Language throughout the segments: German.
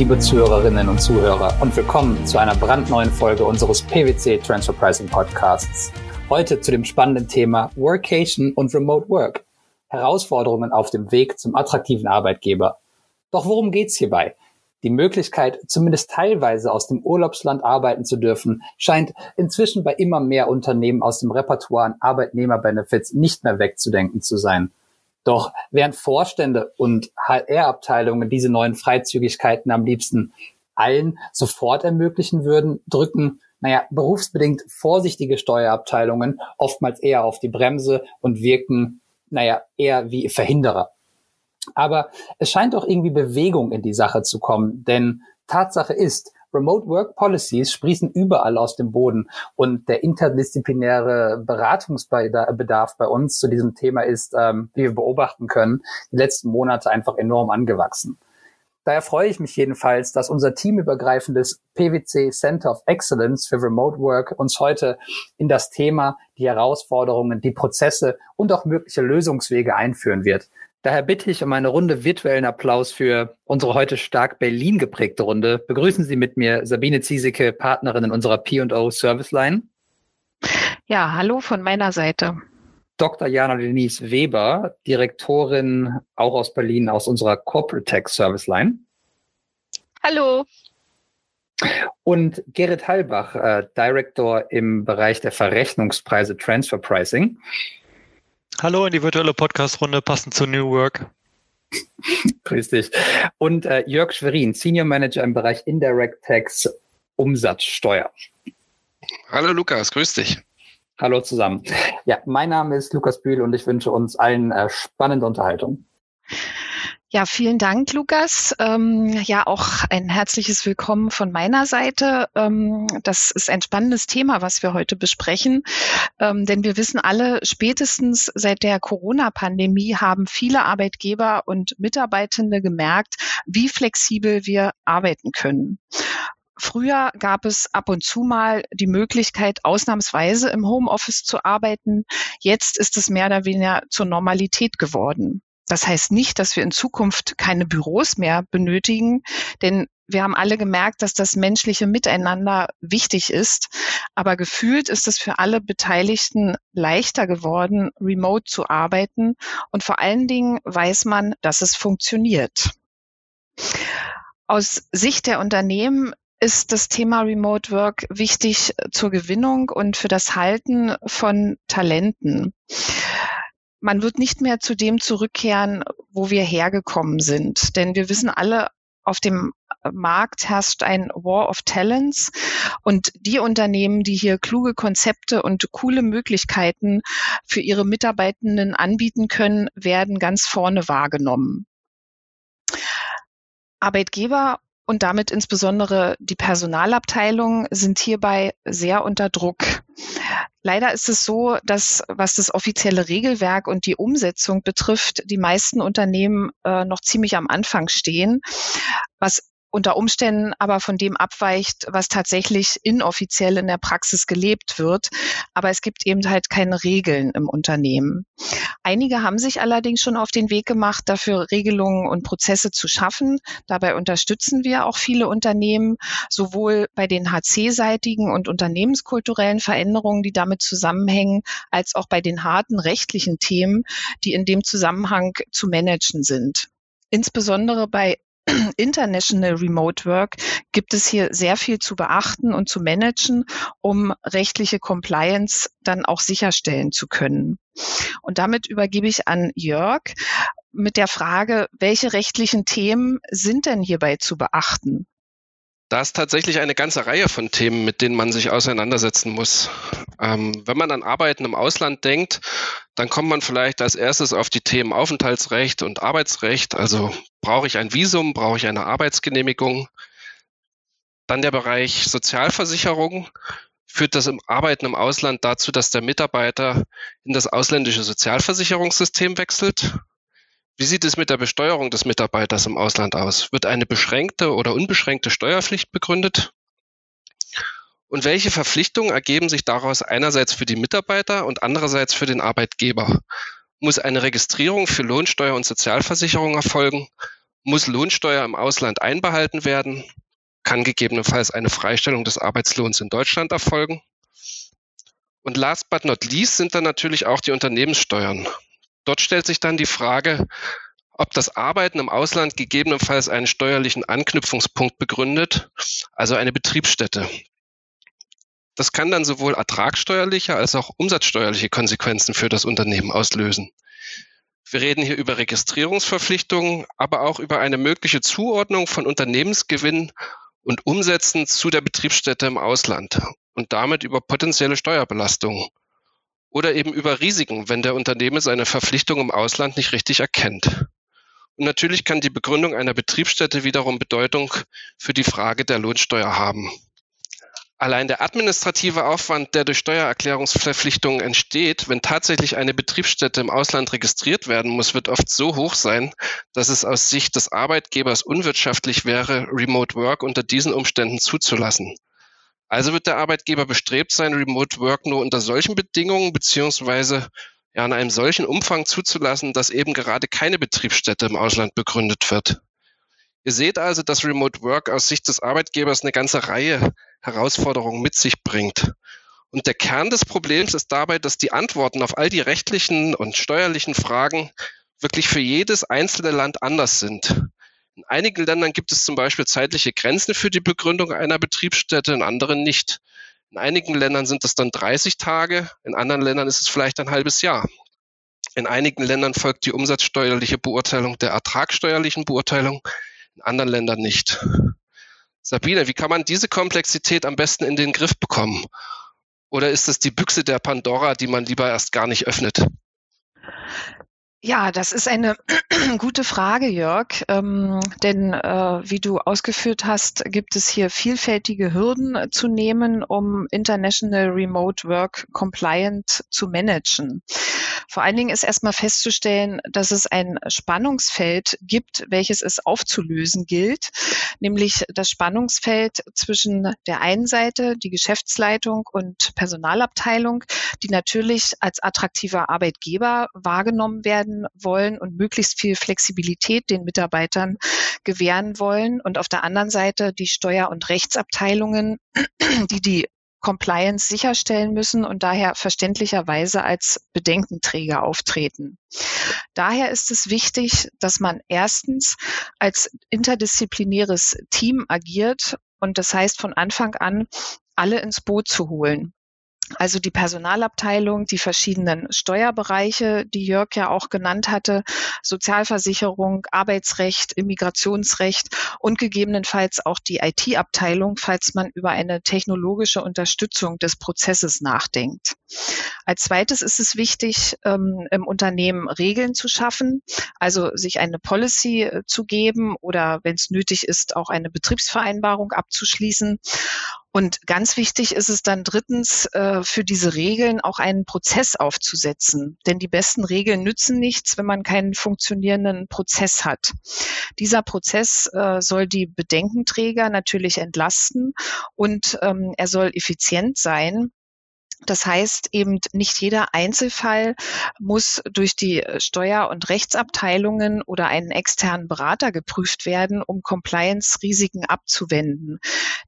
Liebe Zuhörerinnen und Zuhörer und willkommen zu einer brandneuen Folge unseres PwC Transfer Pricing Podcasts. Heute zu dem spannenden Thema Workation und Remote Work. Herausforderungen auf dem Weg zum attraktiven Arbeitgeber. Doch worum geht's hierbei? Die Möglichkeit, zumindest teilweise aus dem Urlaubsland arbeiten zu dürfen, scheint inzwischen bei immer mehr Unternehmen aus dem Repertoire an Arbeitnehmerbenefits nicht mehr wegzudenken zu sein. Doch während Vorstände und HR-Abteilungen diese neuen Freizügigkeiten am liebsten allen sofort ermöglichen würden, drücken, naja, berufsbedingt vorsichtige Steuerabteilungen oftmals eher auf die Bremse und wirken, naja, eher wie Verhinderer. Aber es scheint auch irgendwie Bewegung in die Sache zu kommen, denn Tatsache ist, Remote Work Policies sprießen überall aus dem Boden und der interdisziplinäre Beratungsbedarf bei uns zu diesem Thema ist, ähm, wie wir beobachten können, die letzten Monate einfach enorm angewachsen. Daher freue ich mich jedenfalls, dass unser teamübergreifendes PwC Center of Excellence für Remote Work uns heute in das Thema, die Herausforderungen, die Prozesse und auch mögliche Lösungswege einführen wird. Daher bitte ich um eine Runde virtuellen Applaus für unsere heute stark Berlin geprägte Runde. Begrüßen Sie mit mir Sabine Ziesecke, Partnerin in unserer P&O Service Line. Ja, hallo von meiner Seite. Dr. Jana Denise Weber, Direktorin auch aus Berlin aus unserer Corporate Tech Service Line. Hallo. Und Gerrit Halbach, äh, Director im Bereich der Verrechnungspreise Transfer Pricing. Hallo in die virtuelle Podcast-Runde passend zu New Work. Grüß dich. Und äh, Jörg Schwerin, Senior Manager im Bereich Indirect Tax Umsatzsteuer. Hallo Lukas, grüß dich. Hallo zusammen. Ja, mein Name ist Lukas Bühl und ich wünsche uns allen äh, spannende Unterhaltung. Ja, vielen Dank, Lukas. Ähm, ja, auch ein herzliches Willkommen von meiner Seite. Ähm, das ist ein spannendes Thema, was wir heute besprechen, ähm, denn wir wissen alle, spätestens seit der Corona-Pandemie haben viele Arbeitgeber und Mitarbeitende gemerkt, wie flexibel wir arbeiten können. Früher gab es ab und zu mal die Möglichkeit, ausnahmsweise im Homeoffice zu arbeiten. Jetzt ist es mehr oder weniger zur Normalität geworden. Das heißt nicht, dass wir in Zukunft keine Büros mehr benötigen, denn wir haben alle gemerkt, dass das menschliche Miteinander wichtig ist. Aber gefühlt ist es für alle Beteiligten leichter geworden, remote zu arbeiten. Und vor allen Dingen weiß man, dass es funktioniert. Aus Sicht der Unternehmen ist das Thema Remote Work wichtig zur Gewinnung und für das Halten von Talenten man wird nicht mehr zu dem zurückkehren, wo wir hergekommen sind. Denn wir wissen alle, auf dem Markt herrscht ein War of Talents und die Unternehmen, die hier kluge Konzepte und coole Möglichkeiten für ihre Mitarbeitenden anbieten können, werden ganz vorne wahrgenommen. Arbeitgeber und damit insbesondere die Personalabteilung sind hierbei sehr unter Druck. Leider ist es so, dass was das offizielle Regelwerk und die Umsetzung betrifft, die meisten Unternehmen äh, noch ziemlich am Anfang stehen, was unter Umständen aber von dem abweicht, was tatsächlich inoffiziell in der Praxis gelebt wird. Aber es gibt eben halt keine Regeln im Unternehmen. Einige haben sich allerdings schon auf den Weg gemacht, dafür Regelungen und Prozesse zu schaffen. Dabei unterstützen wir auch viele Unternehmen, sowohl bei den HC-seitigen und unternehmenskulturellen Veränderungen, die damit zusammenhängen, als auch bei den harten rechtlichen Themen, die in dem Zusammenhang zu managen sind. Insbesondere bei International Remote Work gibt es hier sehr viel zu beachten und zu managen, um rechtliche Compliance dann auch sicherstellen zu können. Und damit übergebe ich an Jörg mit der Frage, welche rechtlichen Themen sind denn hierbei zu beachten? Da ist tatsächlich eine ganze Reihe von Themen, mit denen man sich auseinandersetzen muss. Ähm, wenn man an Arbeiten im Ausland denkt, dann kommt man vielleicht als erstes auf die Themen Aufenthaltsrecht und Arbeitsrecht. Also brauche ich ein Visum, brauche ich eine Arbeitsgenehmigung? Dann der Bereich Sozialversicherung. Führt das im Arbeiten im Ausland dazu, dass der Mitarbeiter in das ausländische Sozialversicherungssystem wechselt? Wie sieht es mit der Besteuerung des Mitarbeiters im Ausland aus? Wird eine beschränkte oder unbeschränkte Steuerpflicht begründet? Und welche Verpflichtungen ergeben sich daraus einerseits für die Mitarbeiter und andererseits für den Arbeitgeber? Muss eine Registrierung für Lohnsteuer und Sozialversicherung erfolgen? Muss Lohnsteuer im Ausland einbehalten werden? Kann gegebenenfalls eine Freistellung des Arbeitslohns in Deutschland erfolgen? Und last but not least sind dann natürlich auch die Unternehmenssteuern. Dort stellt sich dann die Frage, ob das Arbeiten im Ausland gegebenenfalls einen steuerlichen Anknüpfungspunkt begründet, also eine Betriebsstätte. Das kann dann sowohl ertragssteuerliche als auch umsatzsteuerliche Konsequenzen für das Unternehmen auslösen. Wir reden hier über Registrierungsverpflichtungen, aber auch über eine mögliche Zuordnung von Unternehmensgewinn und Umsätzen zu der Betriebsstätte im Ausland und damit über potenzielle Steuerbelastungen oder eben über Risiken, wenn der Unternehmer seine Verpflichtung im Ausland nicht richtig erkennt. Und natürlich kann die Begründung einer Betriebsstätte wiederum Bedeutung für die Frage der Lohnsteuer haben. Allein der administrative Aufwand, der durch Steuererklärungsverpflichtungen entsteht, wenn tatsächlich eine Betriebsstätte im Ausland registriert werden muss, wird oft so hoch sein, dass es aus Sicht des Arbeitgebers unwirtschaftlich wäre, Remote Work unter diesen Umständen zuzulassen. Also wird der Arbeitgeber bestrebt sein, Remote Work nur unter solchen Bedingungen beziehungsweise ja, in einem solchen Umfang zuzulassen, dass eben gerade keine Betriebsstätte im Ausland begründet wird. Ihr seht also, dass Remote Work aus Sicht des Arbeitgebers eine ganze Reihe Herausforderungen mit sich bringt. Und der Kern des Problems ist dabei, dass die Antworten auf all die rechtlichen und steuerlichen Fragen wirklich für jedes einzelne Land anders sind. In einigen Ländern gibt es zum Beispiel zeitliche Grenzen für die Begründung einer Betriebsstätte, in anderen nicht. In einigen Ländern sind es dann 30 Tage, in anderen Ländern ist es vielleicht ein halbes Jahr. In einigen Ländern folgt die umsatzsteuerliche Beurteilung der ertragssteuerlichen Beurteilung, in anderen Ländern nicht. Sabine, wie kann man diese Komplexität am besten in den Griff bekommen? Oder ist es die Büchse der Pandora, die man lieber erst gar nicht öffnet? Ja, das ist eine gute Frage, Jörg. Ähm, denn äh, wie du ausgeführt hast, gibt es hier vielfältige Hürden zu nehmen, um International Remote Work Compliant zu managen. Vor allen Dingen ist erstmal festzustellen, dass es ein Spannungsfeld gibt, welches es aufzulösen gilt, nämlich das Spannungsfeld zwischen der einen Seite, die Geschäftsleitung und Personalabteilung, die natürlich als attraktiver Arbeitgeber wahrgenommen werden wollen und möglichst viel Flexibilität den Mitarbeitern gewähren wollen und auf der anderen Seite die Steuer- und Rechtsabteilungen, die die Compliance sicherstellen müssen und daher verständlicherweise als Bedenkenträger auftreten. Daher ist es wichtig, dass man erstens als interdisziplinäres Team agiert und das heißt von Anfang an alle ins Boot zu holen. Also die Personalabteilung, die verschiedenen Steuerbereiche, die Jörg ja auch genannt hatte, Sozialversicherung, Arbeitsrecht, Immigrationsrecht und gegebenenfalls auch die IT-Abteilung, falls man über eine technologische Unterstützung des Prozesses nachdenkt. Als zweites ist es wichtig, ähm, im Unternehmen Regeln zu schaffen, also sich eine Policy äh, zu geben oder wenn es nötig ist, auch eine Betriebsvereinbarung abzuschließen. Und ganz wichtig ist es dann drittens, äh, für diese Regeln auch einen Prozess aufzusetzen. Denn die besten Regeln nützen nichts, wenn man keinen funktionierenden Prozess hat. Dieser Prozess äh, soll die Bedenkenträger natürlich entlasten und ähm, er soll effizient sein. Das heißt eben, nicht jeder Einzelfall muss durch die Steuer- und Rechtsabteilungen oder einen externen Berater geprüft werden, um Compliance-Risiken abzuwenden.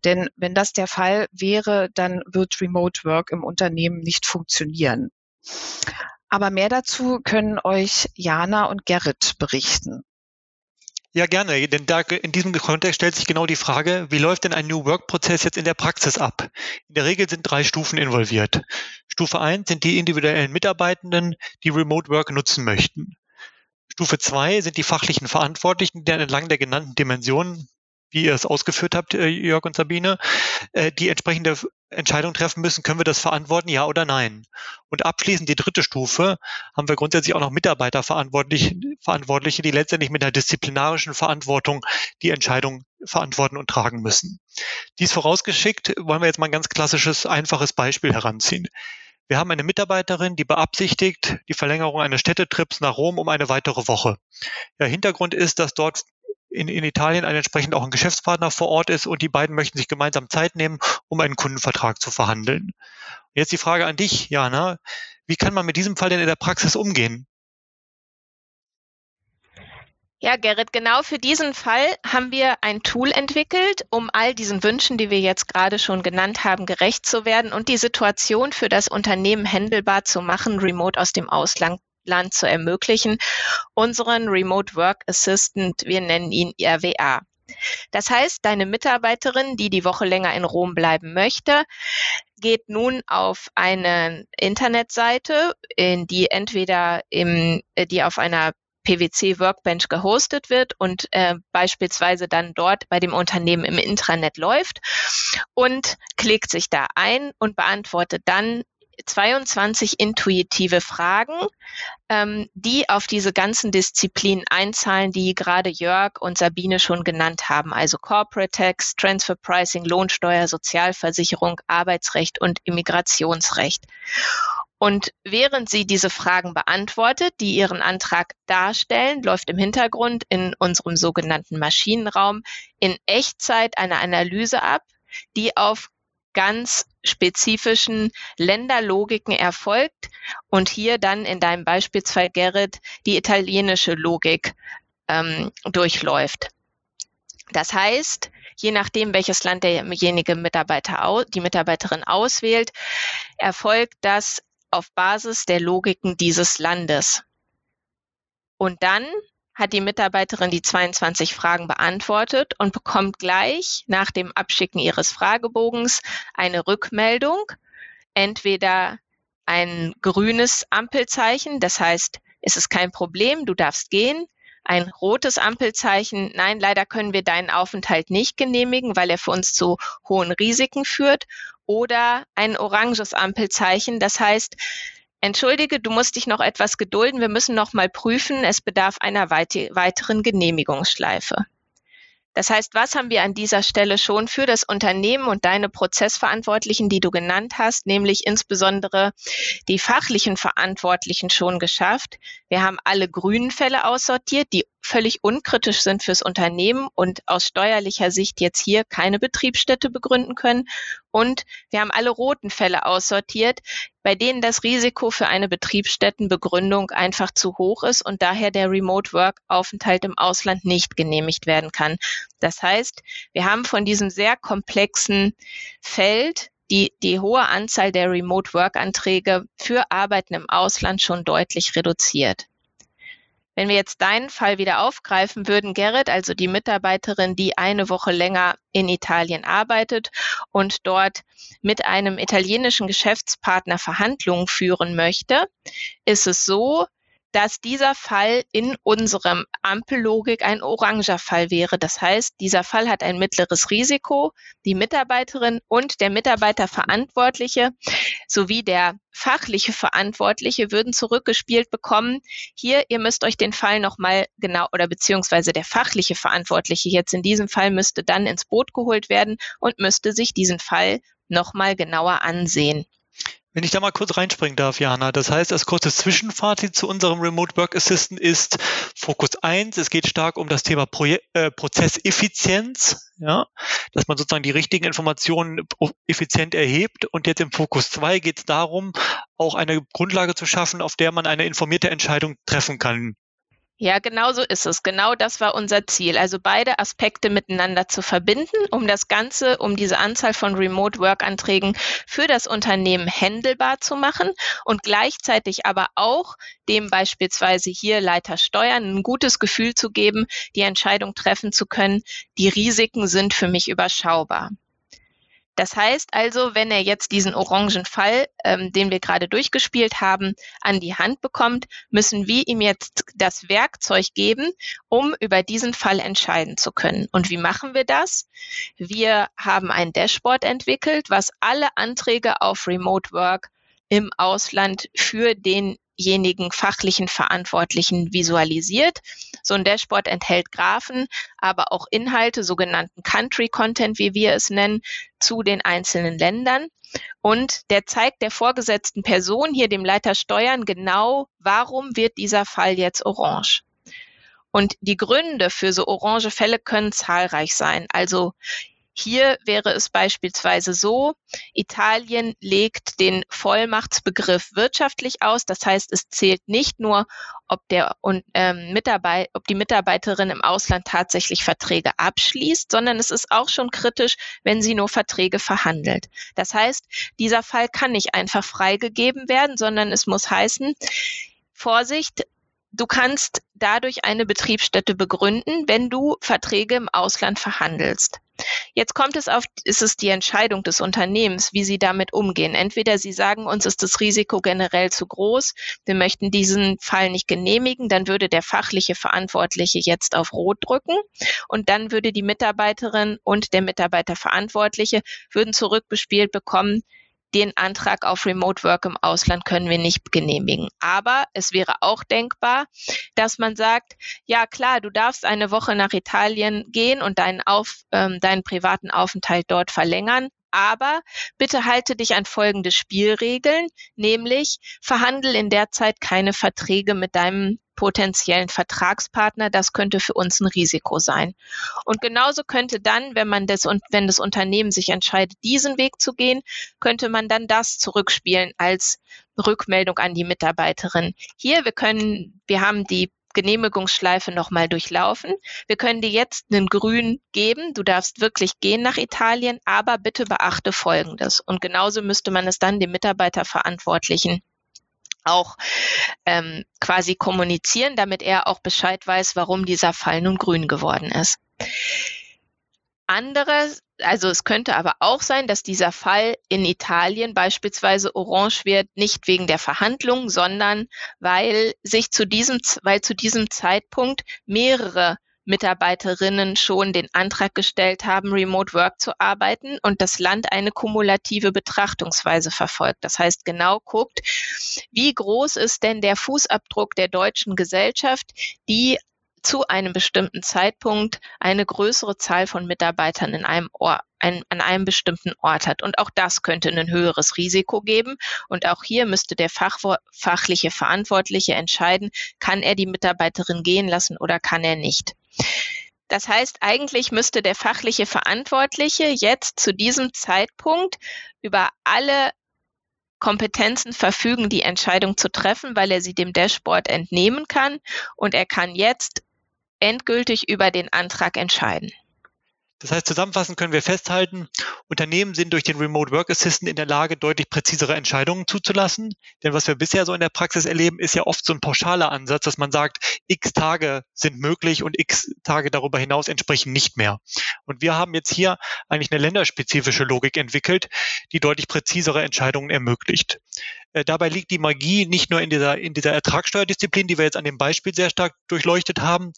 Denn wenn das der Fall wäre, dann wird Remote Work im Unternehmen nicht funktionieren. Aber mehr dazu können euch Jana und Gerrit berichten. Ja, gerne, denn da in diesem Kontext stellt sich genau die Frage, wie läuft denn ein New Work-Prozess jetzt in der Praxis ab? In der Regel sind drei Stufen involviert. Stufe eins sind die individuellen Mitarbeitenden, die Remote Work nutzen möchten. Stufe zwei sind die fachlichen Verantwortlichen, die entlang der genannten Dimensionen wie ihr es ausgeführt habt, äh, Jörg und Sabine, äh, die entsprechende Entscheidung treffen müssen, können wir das verantworten, ja oder nein. Und abschließend die dritte Stufe haben wir grundsätzlich auch noch Mitarbeiter Verantwortliche, die letztendlich mit einer disziplinarischen Verantwortung die Entscheidung verantworten und tragen müssen. Dies vorausgeschickt wollen wir jetzt mal ein ganz klassisches, einfaches Beispiel heranziehen. Wir haben eine Mitarbeiterin, die beabsichtigt die Verlängerung eines Städtetrips nach Rom um eine weitere Woche. Der Hintergrund ist, dass dort in, in Italien ein entsprechend auch ein Geschäftspartner vor Ort ist und die beiden möchten sich gemeinsam Zeit nehmen, um einen Kundenvertrag zu verhandeln. Jetzt die Frage an dich, Jana. Wie kann man mit diesem Fall denn in der Praxis umgehen? Ja, Gerrit, genau für diesen Fall haben wir ein Tool entwickelt, um all diesen Wünschen, die wir jetzt gerade schon genannt haben, gerecht zu werden und die Situation für das Unternehmen händelbar zu machen, remote aus dem Ausland zu ermöglichen. Unseren Remote Work Assistant, wir nennen ihn RWA. Das heißt, deine Mitarbeiterin, die die Woche länger in Rom bleiben möchte, geht nun auf eine Internetseite, in die entweder im, äh, die auf einer PwC Workbench gehostet wird und äh, beispielsweise dann dort bei dem Unternehmen im Intranet läuft und klickt sich da ein und beantwortet dann 22 intuitive Fragen, ähm, die auf diese ganzen Disziplinen einzahlen, die gerade Jörg und Sabine schon genannt haben, also Corporate Tax, Transfer Pricing, Lohnsteuer, Sozialversicherung, Arbeitsrecht und Immigrationsrecht. Und während sie diese Fragen beantwortet, die ihren Antrag darstellen, läuft im Hintergrund in unserem sogenannten Maschinenraum in Echtzeit eine Analyse ab, die auf ganz spezifischen Länderlogiken erfolgt und hier dann in deinem Beispielsfall, Gerrit, die italienische Logik ähm, durchläuft. Das heißt, je nachdem, welches Land derjenige Mitarbeiter, die Mitarbeiterin auswählt, erfolgt das auf Basis der Logiken dieses Landes. Und dann hat die Mitarbeiterin die 22 Fragen beantwortet und bekommt gleich nach dem Abschicken ihres Fragebogens eine Rückmeldung, entweder ein grünes Ampelzeichen, das heißt, es ist kein Problem, du darfst gehen, ein rotes Ampelzeichen, nein, leider können wir deinen Aufenthalt nicht genehmigen, weil er für uns zu hohen Risiken führt oder ein oranges Ampelzeichen. Das heißt, entschuldige, du musst dich noch etwas gedulden, wir müssen noch mal prüfen, es bedarf einer weiteren Genehmigungsschleife. Das heißt, was haben wir an dieser Stelle schon für das Unternehmen und deine Prozessverantwortlichen, die du genannt hast, nämlich insbesondere die fachlichen Verantwortlichen schon geschafft? Wir haben alle grünen Fälle aussortiert, die völlig unkritisch sind fürs Unternehmen und aus steuerlicher Sicht jetzt hier keine Betriebsstätte begründen können. Und wir haben alle roten Fälle aussortiert, bei denen das Risiko für eine Betriebsstättenbegründung einfach zu hoch ist und daher der Remote Work Aufenthalt im Ausland nicht genehmigt werden kann. Das heißt, wir haben von diesem sehr komplexen Feld die, die hohe Anzahl der Remote Work Anträge für Arbeiten im Ausland schon deutlich reduziert. Wenn wir jetzt deinen Fall wieder aufgreifen würden, Gerrit, also die Mitarbeiterin, die eine Woche länger in Italien arbeitet und dort mit einem italienischen Geschäftspartner Verhandlungen führen möchte, ist es so, dass dieser Fall in unserem Ampellogik ein oranger Fall wäre. Das heißt, dieser Fall hat ein mittleres Risiko. Die Mitarbeiterin und der Mitarbeiterverantwortliche sowie der fachliche Verantwortliche würden zurückgespielt bekommen. Hier, ihr müsst euch den Fall nochmal genau oder beziehungsweise der fachliche Verantwortliche jetzt in diesem Fall müsste dann ins Boot geholt werden und müsste sich diesen Fall nochmal genauer ansehen. Wenn ich da mal kurz reinspringen darf, Jana. Das heißt, das kurze Zwischenfazit zu unserem Remote Work Assistant ist Fokus 1. Es geht stark um das Thema Proje äh, Prozesseffizienz, ja, dass man sozusagen die richtigen Informationen effizient erhebt. Und jetzt im Fokus 2 geht es darum, auch eine Grundlage zu schaffen, auf der man eine informierte Entscheidung treffen kann. Ja, genau so ist es. Genau das war unser Ziel. Also beide Aspekte miteinander zu verbinden, um das Ganze, um diese Anzahl von Remote Work Anträgen für das Unternehmen händelbar zu machen und gleichzeitig aber auch dem beispielsweise hier Leiter Steuern ein gutes Gefühl zu geben, die Entscheidung treffen zu können. Die Risiken sind für mich überschaubar. Das heißt also, wenn er jetzt diesen orangen Fall, ähm, den wir gerade durchgespielt haben, an die Hand bekommt, müssen wir ihm jetzt das Werkzeug geben, um über diesen Fall entscheiden zu können. Und wie machen wir das? Wir haben ein Dashboard entwickelt, was alle Anträge auf Remote Work im Ausland für den denjenigen fachlichen Verantwortlichen visualisiert. So ein Dashboard enthält Graphen, aber auch Inhalte, sogenannten Country Content, wie wir es nennen, zu den einzelnen Ländern. Und der zeigt der vorgesetzten Person, hier dem Leiter Steuern, genau, warum wird dieser Fall jetzt orange. Und die Gründe für so orange Fälle können zahlreich sein. Also Hier wäre es beispielsweise so, Italien legt den Vollmachtsbegriff wirtschaftlich aus. Das heißt, es zählt nicht nur, ob, der, ähm, Mitarbeit, ob die Mitarbeiterin im Ausland tatsächlich Verträge abschließt, sondern es ist auch schon kritisch, wenn sie nur Verträge verhandelt. Das heißt, dieser Fall kann nicht einfach freigegeben werden, sondern es muss heißen, Vorsicht, du kannst dadurch eine Betriebsstätte begründen, wenn du Verträge im Ausland verhandelst. Jetzt kommt es auf, ist es die Entscheidung des Unternehmens, wie sie damit umgehen. Entweder sie sagen, uns ist das Risiko generell zu groß, wir möchten diesen Fall nicht genehmigen, dann würde der fachliche Verantwortliche jetzt auf Rot drücken und dann würde die Mitarbeiterin und der Mitarbeiterverantwortliche würden zurückbespielt bekommen, den Antrag auf Remote Work im Ausland können wir nicht genehmigen. Aber es wäre auch denkbar, dass man sagt, ja klar, du darfst eine Woche nach Italien gehen und deinen, auf, ähm, deinen privaten Aufenthalt dort verlängern. Aber bitte halte dich an folgende Spielregeln, nämlich verhandel in der Zeit keine Verträge mit deinem potenziellen Vertragspartner. Das könnte für uns ein Risiko sein. Und genauso könnte dann, wenn man das und wenn das Unternehmen sich entscheidet, diesen Weg zu gehen, könnte man dann das zurückspielen als Rückmeldung an die Mitarbeiterin. Hier, wir können, wir haben die Genehmigungsschleife nochmal durchlaufen. Wir können dir jetzt einen Grün geben. Du darfst wirklich gehen nach Italien, aber bitte beachte Folgendes. Und genauso müsste man es dann dem Mitarbeiterverantwortlichen auch ähm, quasi kommunizieren, damit er auch Bescheid weiß, warum dieser Fall nun grün geworden ist. Anderes, also es könnte aber auch sein, dass dieser Fall in Italien beispielsweise orange wird, nicht wegen der Verhandlungen, sondern weil sich zu diesem, weil zu diesem Zeitpunkt mehrere Mitarbeiterinnen schon den Antrag gestellt haben, remote work zu arbeiten und das Land eine kumulative Betrachtungsweise verfolgt. Das heißt, genau guckt, wie groß ist denn der Fußabdruck der deutschen Gesellschaft, die zu einem bestimmten Zeitpunkt eine größere Zahl von Mitarbeitern in einem Ort, ein, an einem bestimmten Ort hat. Und auch das könnte ein höheres Risiko geben. Und auch hier müsste der Fach, fachliche Verantwortliche entscheiden, kann er die Mitarbeiterin gehen lassen oder kann er nicht. Das heißt, eigentlich müsste der fachliche Verantwortliche jetzt zu diesem Zeitpunkt über alle Kompetenzen verfügen, die Entscheidung zu treffen, weil er sie dem Dashboard entnehmen kann und er kann jetzt endgültig über den Antrag entscheiden. Das heißt, zusammenfassend können wir festhalten, Unternehmen sind durch den Remote Work Assistant in der Lage, deutlich präzisere Entscheidungen zuzulassen. Denn was wir bisher so in der Praxis erleben, ist ja oft so ein pauschaler Ansatz, dass man sagt, x Tage sind möglich und x Tage darüber hinaus entsprechen nicht mehr. Und wir haben jetzt hier eigentlich eine länderspezifische Logik entwickelt, die deutlich präzisere Entscheidungen ermöglicht. Äh, dabei liegt die Magie nicht nur in dieser, in dieser Ertragssteuerdisziplin, die wir jetzt an dem Beispiel sehr stark durchleuchtet haben,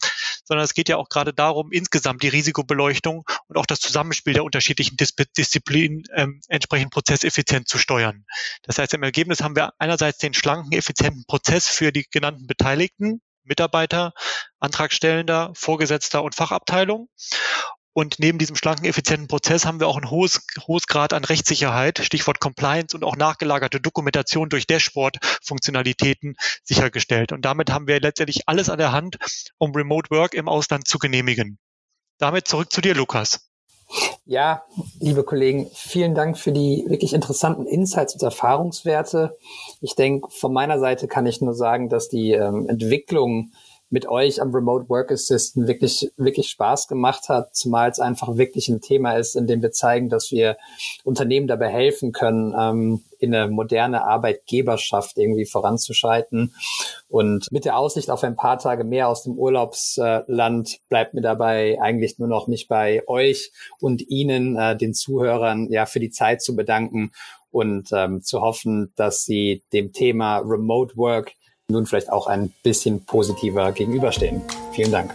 sondern es geht ja auch gerade darum, insgesamt die Risikobeleuchtung und auch das Zusammenspiel der unterschiedlichen Dis Disziplinen ähm, entsprechend prozesseffizient zu steuern. Das heißt, im Ergebnis haben wir einerseits den schlanken, effizienten Prozess für die genannten Beteiligten, Mitarbeiter, Antragstellender, Vorgesetzter und Fachabteilung. Und neben diesem schlanken, effizienten Prozess haben wir auch ein hohes, hohes Grad an Rechtssicherheit, Stichwort Compliance und auch nachgelagerte Dokumentation durch Dashboard-Funktionalitäten sichergestellt. Und damit haben wir letztendlich alles an der Hand, um Remote Work im Ausland zu genehmigen. Damit zurück zu dir, Lukas. Ja, liebe Kollegen, vielen Dank für die wirklich interessanten Insights und Erfahrungswerte. Ich denke, von meiner Seite kann ich nur sagen, dass die ähm, Entwicklung mit euch am Remote Work Assistant wirklich, wirklich Spaß gemacht hat, zumal es einfach wirklich ein Thema ist, in dem wir zeigen, dass wir Unternehmen dabei helfen können, ähm, in eine moderne Arbeitgeberschaft irgendwie voranzuschreiten. Und mit der Aussicht auf ein paar Tage mehr aus dem Urlaubsland bleibt mir dabei eigentlich nur noch mich bei euch und Ihnen, äh, den Zuhörern, ja, für die Zeit zu bedanken und ähm, zu hoffen, dass Sie dem Thema Remote Work nun vielleicht auch ein bisschen positiver gegenüberstehen. Vielen Dank.